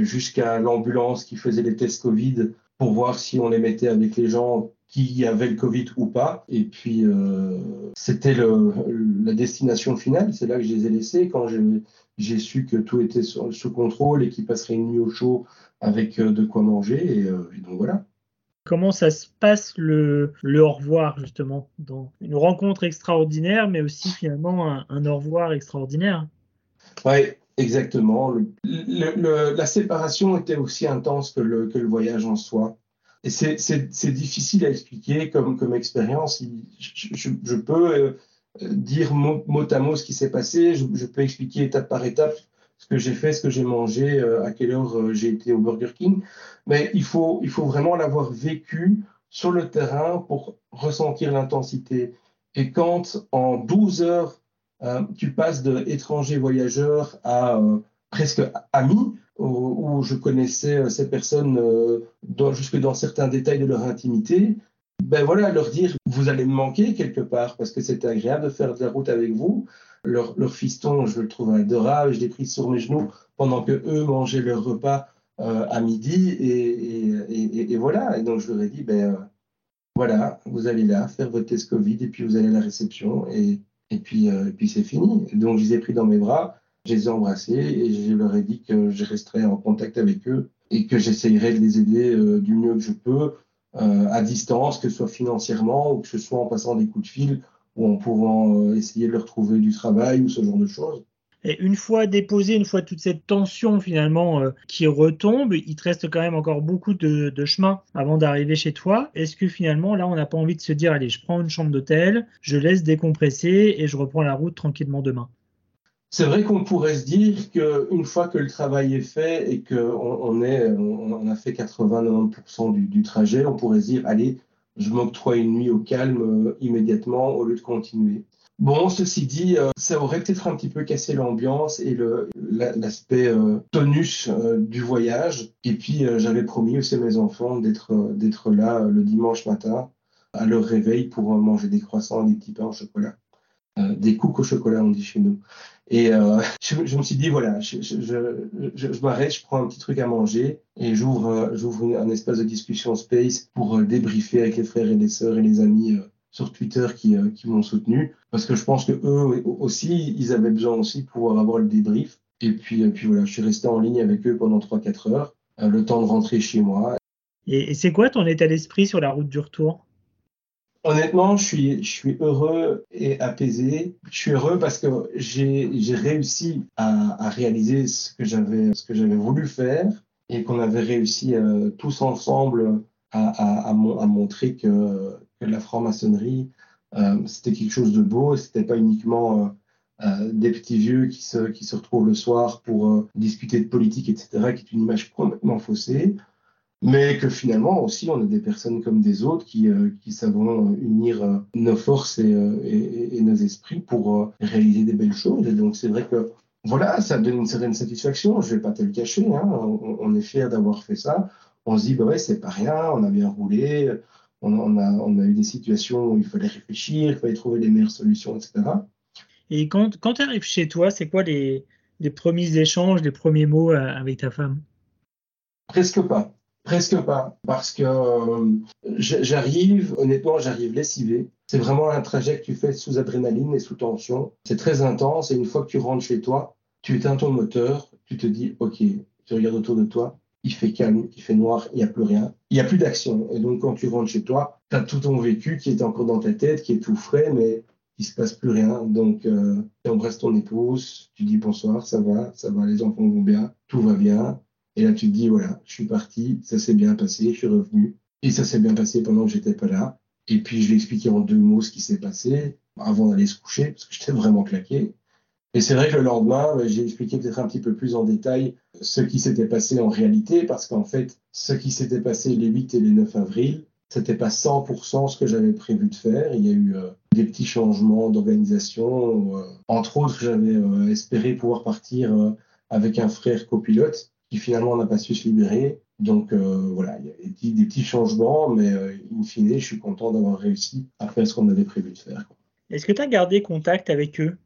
jusqu'à l'ambulance qui faisait les tests Covid pour voir si on les mettait avec les gens qui avaient le Covid ou pas. Et puis, euh, c'était la destination finale. C'est là que je les ai laissés. Quand j'ai su que tout était sous, contrôle et qu'ils passeraient une nuit au chaud avec euh, de quoi manger. Euh, et, donc voilà. Comment ça se passe le, le, au revoir, justement? Dans Une rencontre extraordinaire, mais aussi finalement un, au revoir extraordinaire. Oui, Exactement. la séparation était aussi intense que le, voyage en soi. Et c'est difficile à expliquer comme, expérience. Je, peux euh, dire mot, à mot ce qui s'est passé. Je, peux expliquer étape par étape ce que j'ai fait, ce que j'ai mangé, euh, à quelle heure euh, j'ai été au Burger King. Mais il faut vraiment l'avoir vécu sur le terrain pour ressentir l'intensité. Et quand en 12 heures tu passes de étranger voyageur à presque ami, où, je connaissais ces personnes jusque dans certains détails de leur intimité ben voilà, leur dire vous allez me manquer quelque part parce que c'était agréable de faire de la route avec vous. Leur, fiston, je le trouve adorable, je l'ai pris sur mes genoux pendant que eux mangeaient leur repas euh, à midi et, et, voilà. Et donc je leur ai dit ben euh, voilà, vous allez là faire votre test Covid et puis vous allez à la réception et, et puis, euh, puis c'est fini. Donc je les ai pris dans mes bras, je les ai embrassés et je leur ai dit que je resterai en contact avec eux et que j'essayerai de les aider du mieux que je peux euh, à distance, que ce soit financièrement ou que ce soit en passant des coups de fil ou en pouvant euh, essayer de leur trouver du travail ou ce genre de choses. Et une fois déposé, une fois toute cette tension finalement euh, qui retombe, il te reste quand même encore beaucoup de, chemin avant d'arriver chez toi. Est-ce que finalement là on n'a pas envie de se dire allez je prends une chambre d'hôtel, je laisse décompresser et je reprends la route tranquillement demain? C'est vrai qu'on pourrait se dire qu'une fois que le travail est fait et qu'on on on a fait 80-90% du, du, trajet, on pourrait se dire, allez, je m'octroie une nuit au calme euh, immédiatement au lieu de continuer. Bon, ceci dit, euh, ça aurait peut-être un petit peu cassé l'ambiance et l'aspect euh, tonus du voyage. Et puis, j'avais promis aussi à mes enfants d'être là le dimanche matin à leur réveil pour manger des croissants des petits pains au chocolat. des coups au chocolat, on dit chez nous. Et euh, je, me suis dit, voilà, je, m'arrête, je prends un petit truc à manger et j'ouvre euh, un espace de discussion space pour euh, débriefer avec les frères et les sœurs et les amis sur Twitter qui, qui m'ont soutenu. Parce que je pense que eux aussi, ils avaient besoin aussi de pouvoir avoir le débrief. Et puis, puis voilà, je suis resté en ligne avec eux pendant 3-4 heures, le temps de rentrer chez moi. Et, et c'est quoi ton état d'esprit sur la route du retour? Honnêtement, je suis, je suis heureux et apaisé. Je suis heureux parce que j'ai réussi à, à, réaliser ce que j'avais ce que j'avais voulu faire et qu'on avait réussi euh, tous ensemble à, à, à, montrer que, que la franc-maçonnerie euh, c'était quelque chose de beau. C'était pas uniquement euh, euh, des petits vieux qui se, qui se retrouvent le soir pour discuter de politique, etc., qui est une image complètement faussée mais que finalement aussi on a des personnes comme des autres qui, euh, qui savons unir nos forces et, et, et, nos esprits pour réaliser des belles choses. Et donc c'est vrai que voilà, ça donne une certaine satisfaction, je vais pas te le cacher, hein. on, on, est fier d'avoir fait ça. On se dit, bah ouais, c'est pas rien, on a bien roulé, on, on, a, on a eu des situations où il fallait réfléchir, il fallait trouver les meilleures solutions, etc. Et quand, quand tu arrives chez toi, c'est quoi les, les premiers échanges, les premiers mots avec ta femme? Presque pas. Presque pas, parce que euh, j'arrive, honnêtement, j'arrive lessivé. C'est vraiment un trajet que tu fais sous adrénaline et sous tension. C'est très intense et une fois que tu rentres chez toi, tu éteins ton moteur, tu te dis, OK, tu regardes autour de toi, il fait calme, il fait noir, il n'y a plus rien, il n'y a plus d'action. Et donc quand tu rentres chez toi, tu as tout ton vécu qui est encore dans ta tête, qui est tout frais, mais il se passe plus rien. Donc euh, tu embrasses ton épouse, tu dis bonsoir, ça va, ça va, les enfants vont bien, tout va bien. Et là, tu te dis, voilà, je suis parti, ça s'est bien passé, je suis revenu. Et ça s'est bien passé pendant que j'étais pas là. Et puis, je lui ai expliqué en deux mots ce qui s'est passé avant d'aller se coucher, parce que j'étais vraiment claqué. Et c'est vrai que le lendemain, bah, j'ai expliqué peut-être un petit peu plus en détail ce qui s'était passé en réalité, parce qu'en fait, ce qui s'était passé les 8 et les 9 avril, c'était pas 100% ce que j'avais prévu de faire. Il y a eu euh, des petits changements d'organisation. Euh, entre autres, j'avais euh, espéré pouvoir partir avec un frère copilote qui finalement n'a pas su se libérer. Donc voilà, il y a des, des petits changements, mais in fine, je suis content d'avoir réussi à faire ce qu'on avait prévu de faire. Est-ce que tu as gardé contact avec eux?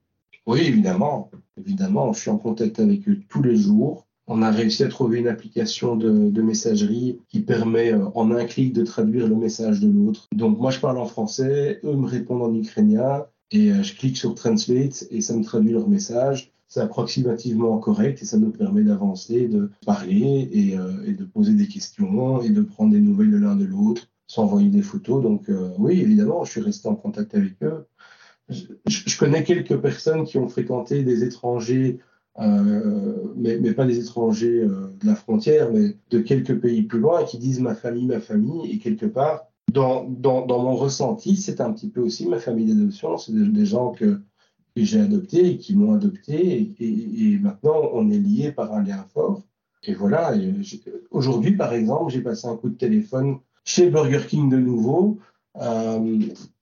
Oui, évidemment. Évidemment, je suis en contact avec eux tous les jours. On a réussi à trouver une application de, messagerie qui permet euh, en un clic de traduire le message de l'autre. Donc moi, je parle en français, eux me répondent en ukrainien, et euh, je clique sur Translate et ça me traduit leur message c'est approximativement correct et ça nous permet d'avancer, de parler et, euh, et, de poser des questions et de prendre des nouvelles de l'un de l'autre, s'envoyer des photos. Donc oui, évidemment, je suis resté en contact avec eux. Je, connais quelques personnes qui ont fréquenté des étrangers, euh, mais, pas des étrangers euh, de la frontière, mais de quelques pays plus loin, et qui disent ma famille, ma famille, et quelque part, dans, mon ressenti, c'est un petit peu aussi ma famille d'adoption. C'est des, gens que j'ai adopté et qui m'ont adopté. Et, maintenant, on est lié par un lien fort. Et voilà, aujourd'hui, par exemple, j'ai passé un coup de téléphone chez Burger King de nouveau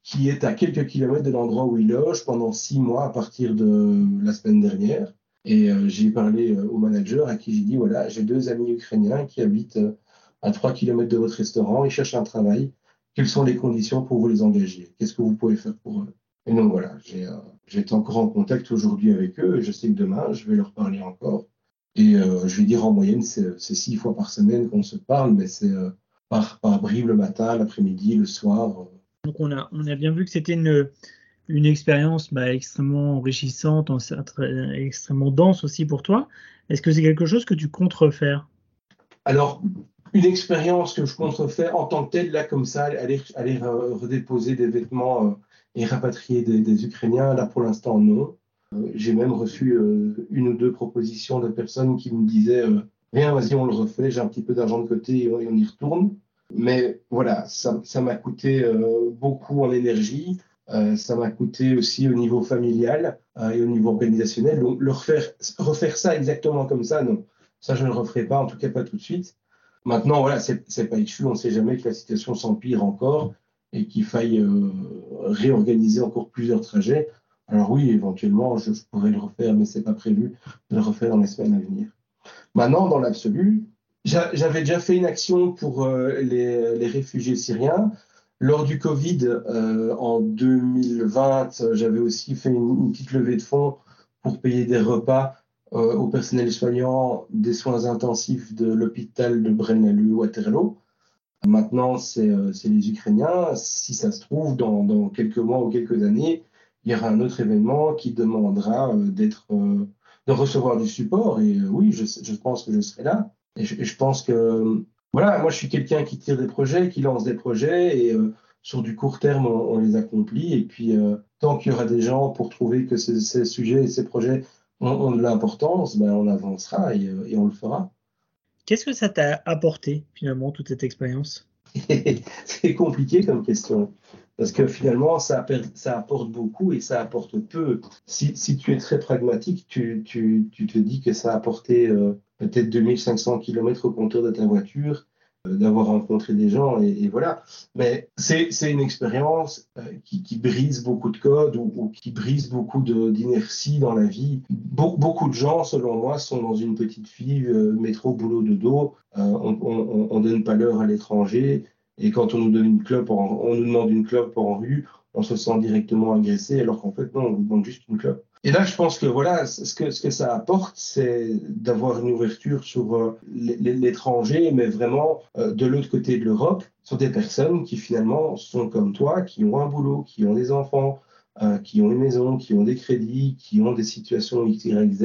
qui est à quelques kilomètres de l'endroit où il loge pendant six mois à partir de la semaine dernière. Et j'ai parlé au manager à qui j'ai dit voilà, j'ai deux amis ukrainiens qui habitent à trois kilomètres de votre restaurant, ils cherchent un travail. Quelles sont les conditions pour vous les engager? Qu'est-ce que vous pouvez faire pour eux? Et donc voilà, j'ai été encore en contact aujourd'hui avec eux et je sais que demain, je vais leur parler encore. Et euh, je vais dire en moyenne, c'est six fois par semaine qu'on se parle, mais c'est euh, par, par le matin, l'après-midi, le soir. Donc on a, on a bien vu que c'était une, une expérience bah, extrêmement enrichissante, extrêmement dense aussi pour toi. Est-ce que c'est quelque chose que tu comptes refaire? Alors, une expérience que je compte refaire en tant que telle, là, comme ça, aller, aller redéposer des vêtements euh, et rapatrier des, des Ukrainiens, là, pour l'instant, non. Euh, j'ai même reçu euh, une ou deux propositions de personnes qui me disaient Viens, vas-y, on le refait, j'ai un petit peu d'argent de côté et on y retourne. Mais voilà, ça m'a coûté beaucoup en énergie. ça m'a coûté aussi au niveau familial et au niveau organisationnel. Donc, le refaire, refaire ça exactement comme ça, non. Ça, je ne le referai pas, en tout cas pas tout de suite. Maintenant, voilà, c'est pas exclu, on ne sait jamais que la situation s'empire encore et qu'il faille réorganiser encore plusieurs trajets. Alors oui, éventuellement, je, pourrais le refaire, mais ce n'est pas prévu de le refaire dans les semaines à venir. Maintenant, dans l'absolu, j'avais déjà fait une action pour euh, les, réfugiés syriens. Lors du Covid, euh, en 2020, j'avais aussi fait une, petite levée de fonds pour payer des repas euh, au personnel soignant des soins intensifs de l'hôpital de Brennalu-Waterloo. Maintenant, c'est les Ukrainiens. Si ça se trouve, dans quelques mois ou quelques années, il y aura un autre événement qui demandera euh, d'être, euh, de recevoir du support. Et euh, oui, je, je, pense que je serai là. Et je, pense que, voilà, moi, je suis quelqu'un qui tire des projets, qui lance des projets, et sur du court terme, on, les accomplit. Et puis, tant qu'il y aura des gens pour trouver que ces, ces sujets et ces projets ont, de l'importance, ben, on avancera et, et on le fera. Qu'est-ce que ça t'a apporté, finalement, toute cette expérience? C'est compliqué comme question. Parce que finalement, ça, apporte beaucoup et ça apporte peu. Si, tu es très pragmatique, tu, te dis que ça a apporté euh, peut-être 2500 km au compteur de ta voiture, euh, d'avoir rencontré des gens et, voilà. Mais c'est une expérience euh, qui, brise beaucoup de codes ou, qui brise beaucoup d'inertie dans la vie. beaucoup de gens, selon moi, sont dans une petite fille, métro, boulot, de dos. on ne donne pas l'heure à l'étranger. Et quand on nous donne une clope, on nous demande une clope en rue, on se sent directement agressé, alors qu'en fait, non, on nous demande juste une clope. Et là, je pense que voilà, ce que, ce que ça apporte, c'est d'avoir une ouverture sur euh, l'étranger, mais vraiment euh, de l'autre côté de l'Europe, sur des personnes qui finalement sont comme toi, qui ont un boulot, qui ont des enfants, euh, qui ont une maison, qui ont des crédits, qui ont des situations X, Y, Z,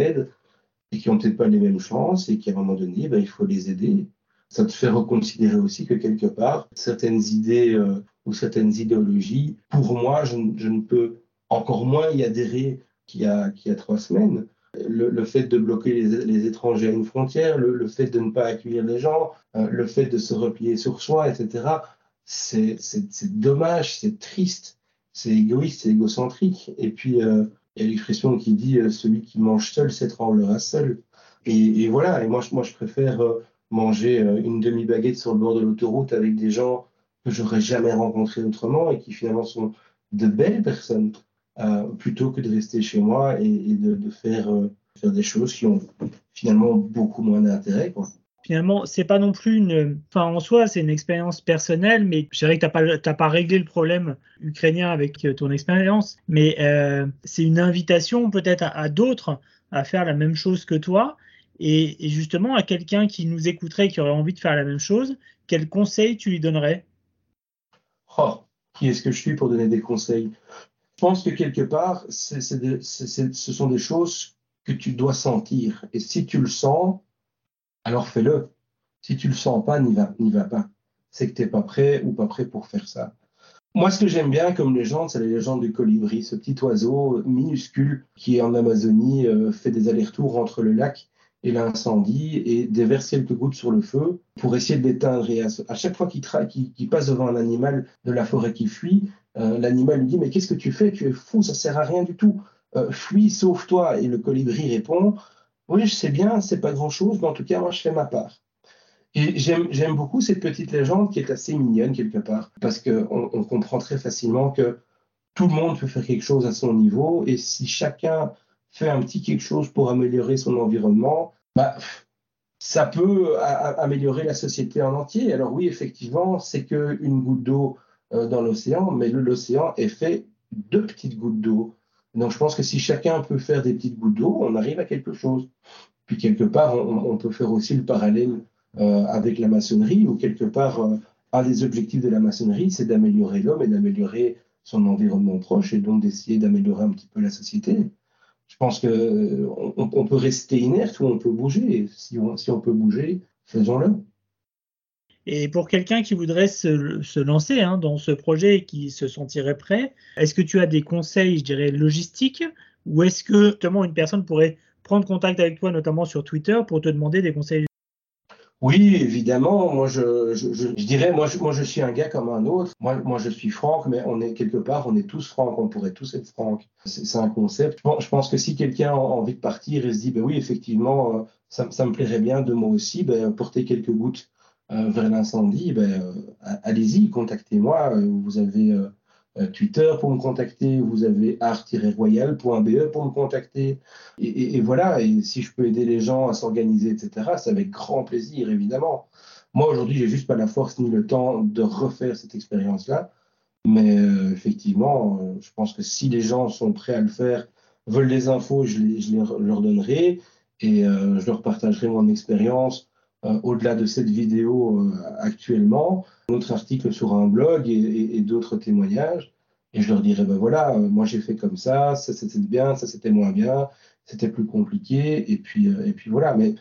et qui n'ont peut-être pas les mêmes chances, et qui à un moment donné, ben, il faut les aider ça te fait reconsidérer aussi que quelque part, certaines idées euh, ou certaines idéologies, pour moi, je, ne peux encore moins y adhérer qu'il y a, trois semaines. Le, fait de bloquer les, étrangers à une frontière, le, fait de ne pas accueillir les gens, euh, le fait de se replier sur soi, etc., c'est dommage, c'est triste, c'est égoïste, c'est égocentrique. Et puis, euh, il y a l'expression qui dit celui qui mange seul s'étranglera seul. Et, et, voilà, et moi, moi je préfère manger euh, une demi-baguette sur le bord de l'autoroute avec des gens que j'aurais jamais rencontrés autrement et qui finalement sont de belles personnes, euh, plutôt que de rester chez moi et, de, faire, euh, faire des choses qui ont finalement beaucoup moins d'intérêt. Finalement, c'est pas non plus une. Enfin, en soi, c'est une expérience personnelle, mais je dirais que tu n'as pas, pas réglé le problème ukrainien avec ton expérience, mais c'est une invitation peut-être à d'autres à faire la même chose que toi et, justement, à quelqu'un qui nous écouterait, qui aurait envie de faire la même chose, quel conseil tu lui donnerais? Oh, Qui est-ce que je suis pour donner des conseils? Je pense que quelque part, ce sont des choses que tu dois sentir. Et si tu le sens, alors fais-le. Si tu le sens pas, n'y va, va pas. C'est que tu n'es pas prêt ou pas prêt pour faire ça. Moi, ce que j'aime bien comme légende, c'est la légende du colibri, ce petit oiseau minuscule qui, en Amazonie, euh, fait des allers-retours entre le lac et l'incendie et déverse quelques gouttes sur le feu pour essayer de l'éteindre. Et à, chaque fois qu'il passe devant un animal de la forêt qui fuit, euh, l'animal lui dit Mais qu'est-ce que tu fais? Tu es fou, ça sert à rien du tout. Euh, fuis, sauve-toi. Et le colibri répond Oui, je sais bien, c'est pas grand-chose, mais en tout cas, moi, je fais ma part. Et j'aime beaucoup cette petite légende qui est assez mignonne quelque part, parce qu'on on comprend très facilement que tout le monde peut faire quelque chose à son niveau, et si chacun fait un petit quelque chose pour améliorer son environnement, bah, ça peut améliorer la société en entier. Alors oui, effectivement, c'est qu'une goutte d'eau euh, dans l'océan, mais l'océan est fait de petites gouttes d'eau. Donc je pense que si chacun peut faire des petites gouttes d'eau, on arrive à quelque chose. Puis quelque part, on, peut faire aussi le parallèle euh, avec la maçonnerie, ou quelque part, euh, un des objectifs de la maçonnerie, c'est d'améliorer l'homme et d'améliorer son environnement proche, et donc d'essayer d'améliorer un petit peu la société. Je pense qu'on on peut rester inerte ou on peut bouger. Si on, si on peut bouger, faisons-le. Et pour quelqu'un qui voudrait se, lancer hein, dans ce projet et qui se sentirait prêt, est-ce que tu as des conseils, je dirais, logistiques ou est-ce que justement une personne pourrait prendre contact avec toi, notamment sur Twitter, pour te demander des conseils oui, évidemment. Moi, je, je, dirais, moi je, moi, je suis un gars comme un autre. Moi, moi, je suis Franck, mais on est quelque part, on est tous Franck. On pourrait tous être Franck. C'est un concept. je pense que si quelqu'un a envie de partir et se dit, ben oui, effectivement, euh, ça, ça me plairait bien de moi aussi, ben, porter quelques gouttes euh, vers l'incendie, ben, euh, allez-y, contactez-moi. Vous avez euh, Twitter pour me contacter, vous avez art-royal.be pour me contacter. Et, voilà, et si je peux aider les gens à s'organiser, etc., c'est avec grand plaisir, évidemment. Moi, aujourd'hui, j'ai juste pas la force ni le temps de refaire cette expérience-là. Mais euh, effectivement, euh, je pense que si les gens sont prêts à le faire, veulent des infos, je, les, leur donnerai et je leur partagerai mon expérience au-delà de cette vidéo actuellement autre article sur un blog et, d'autres témoignages. Et je leur dirais, ben voilà, euh, moi j'ai fait comme ça, ça c'était bien, ça c'était moins bien, c'était plus compliqué, et puis, euh, et puis voilà. Mais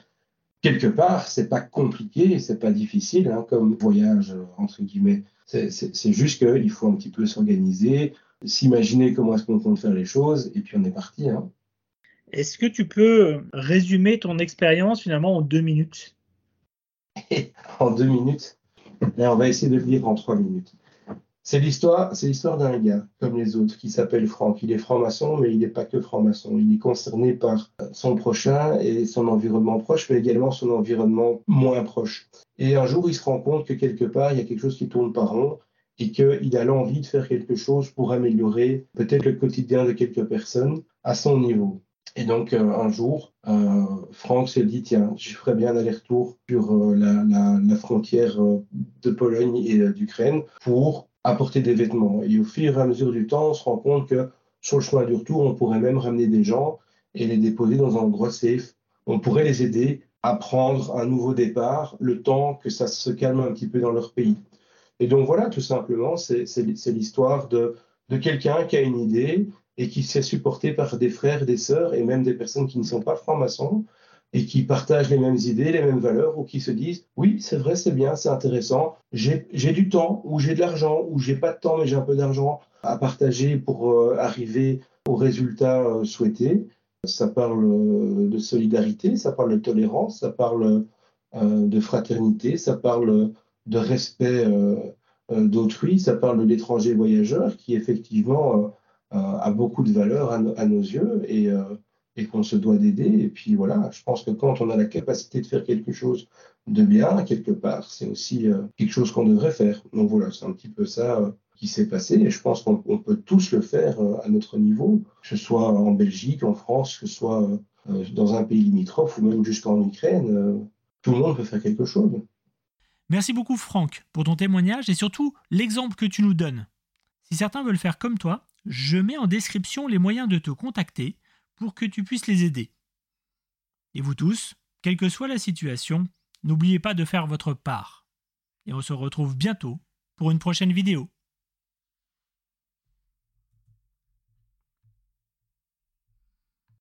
quelque part, c'est pas compliqué, c'est pas difficile hein, comme voyage, entre guillemets. C'est juste qu'il faut un petit peu s'organiser, s'imaginer comment est-ce qu'on compte faire les choses, et puis on est parti. Hein. Est-ce que tu peux résumer ton expérience finalement en deux minutes? En deux minutes et on va essayer de le lire en trois minutes. C'est l'histoire, c'est l'histoire d'un gars comme les autres qui s'appelle Franck. Il est franc-maçon, mais il n'est pas que franc-maçon. Il est concerné par son prochain et son environnement proche, mais également son environnement moins proche. Et un jour, il se rend compte que quelque part, il y a quelque chose qui tourne pas rond et qu'il a l'envie de faire quelque chose pour améliorer peut-être le quotidien de quelques personnes à son niveau. Et donc, euh, un jour, euh, Franck s'est dit, tiens, je ferais bien un aller-retour sur euh, la, frontière de Pologne et d'Ukraine pour apporter des vêtements. Et au fur et à mesure du temps, on se rend compte que sur le chemin du retour, on pourrait même ramener des gens et les déposer dans un endroit safe. On pourrait les aider à prendre un nouveau départ le temps que ça se calme un petit peu dans leur pays. Et donc voilà, tout simplement, c'est l'histoire de quelqu'un qui a une idée et qui s'est supporté par des frères, des sœurs et même des personnes qui ne sont pas francs-maçons et qui partagent les mêmes idées, les mêmes valeurs ou qui se disent oui, c'est vrai, c'est bien, c'est intéressant, j'ai du temps ou j'ai de l'argent ou j'ai pas de temps mais j'ai un peu d'argent à partager pour euh, arriver au résultat euh, souhaité. Ça parle euh, de solidarité, ça parle de tolérance, ça parle de fraternité, ça parle de respect d'autrui, ça parle de l'étranger voyageur qui effectivement euh, a beaucoup de valeur à, nos yeux et, euh, et qu'on se doit d'aider. Et puis voilà, je pense que quand on a la capacité de faire quelque chose de bien, quelque part, c'est aussi euh, quelque chose qu'on devrait faire. Donc voilà, c'est un petit peu ça qui s'est passé et je pense qu'on peut tous le faire à notre niveau, que ce soit en Belgique, en France, que ce soit dans un pays limitrophe ou même jusqu'en Ukraine. Tout le monde peut faire quelque chose. Merci beaucoup Franck pour ton témoignage et surtout l'exemple que tu nous donnes. Si certains veulent faire comme toi, je mets en description les moyens de te contacter pour que tu puisses les aider. Et vous tous, quelle que soit la situation, n'oubliez pas de faire votre part. Et on se retrouve bientôt pour une prochaine vidéo.